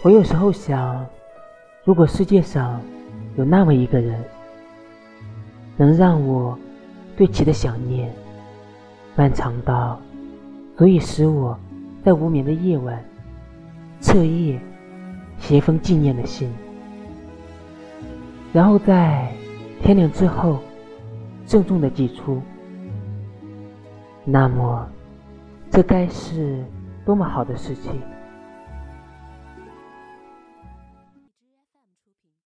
我有时候想，如果世界上有那么一个人，能让我对其的想念漫长到足以使我在无眠的夜晚彻夜写封纪念的信，然后在天亮之后郑重的寄出，那么这该是多么好的事情！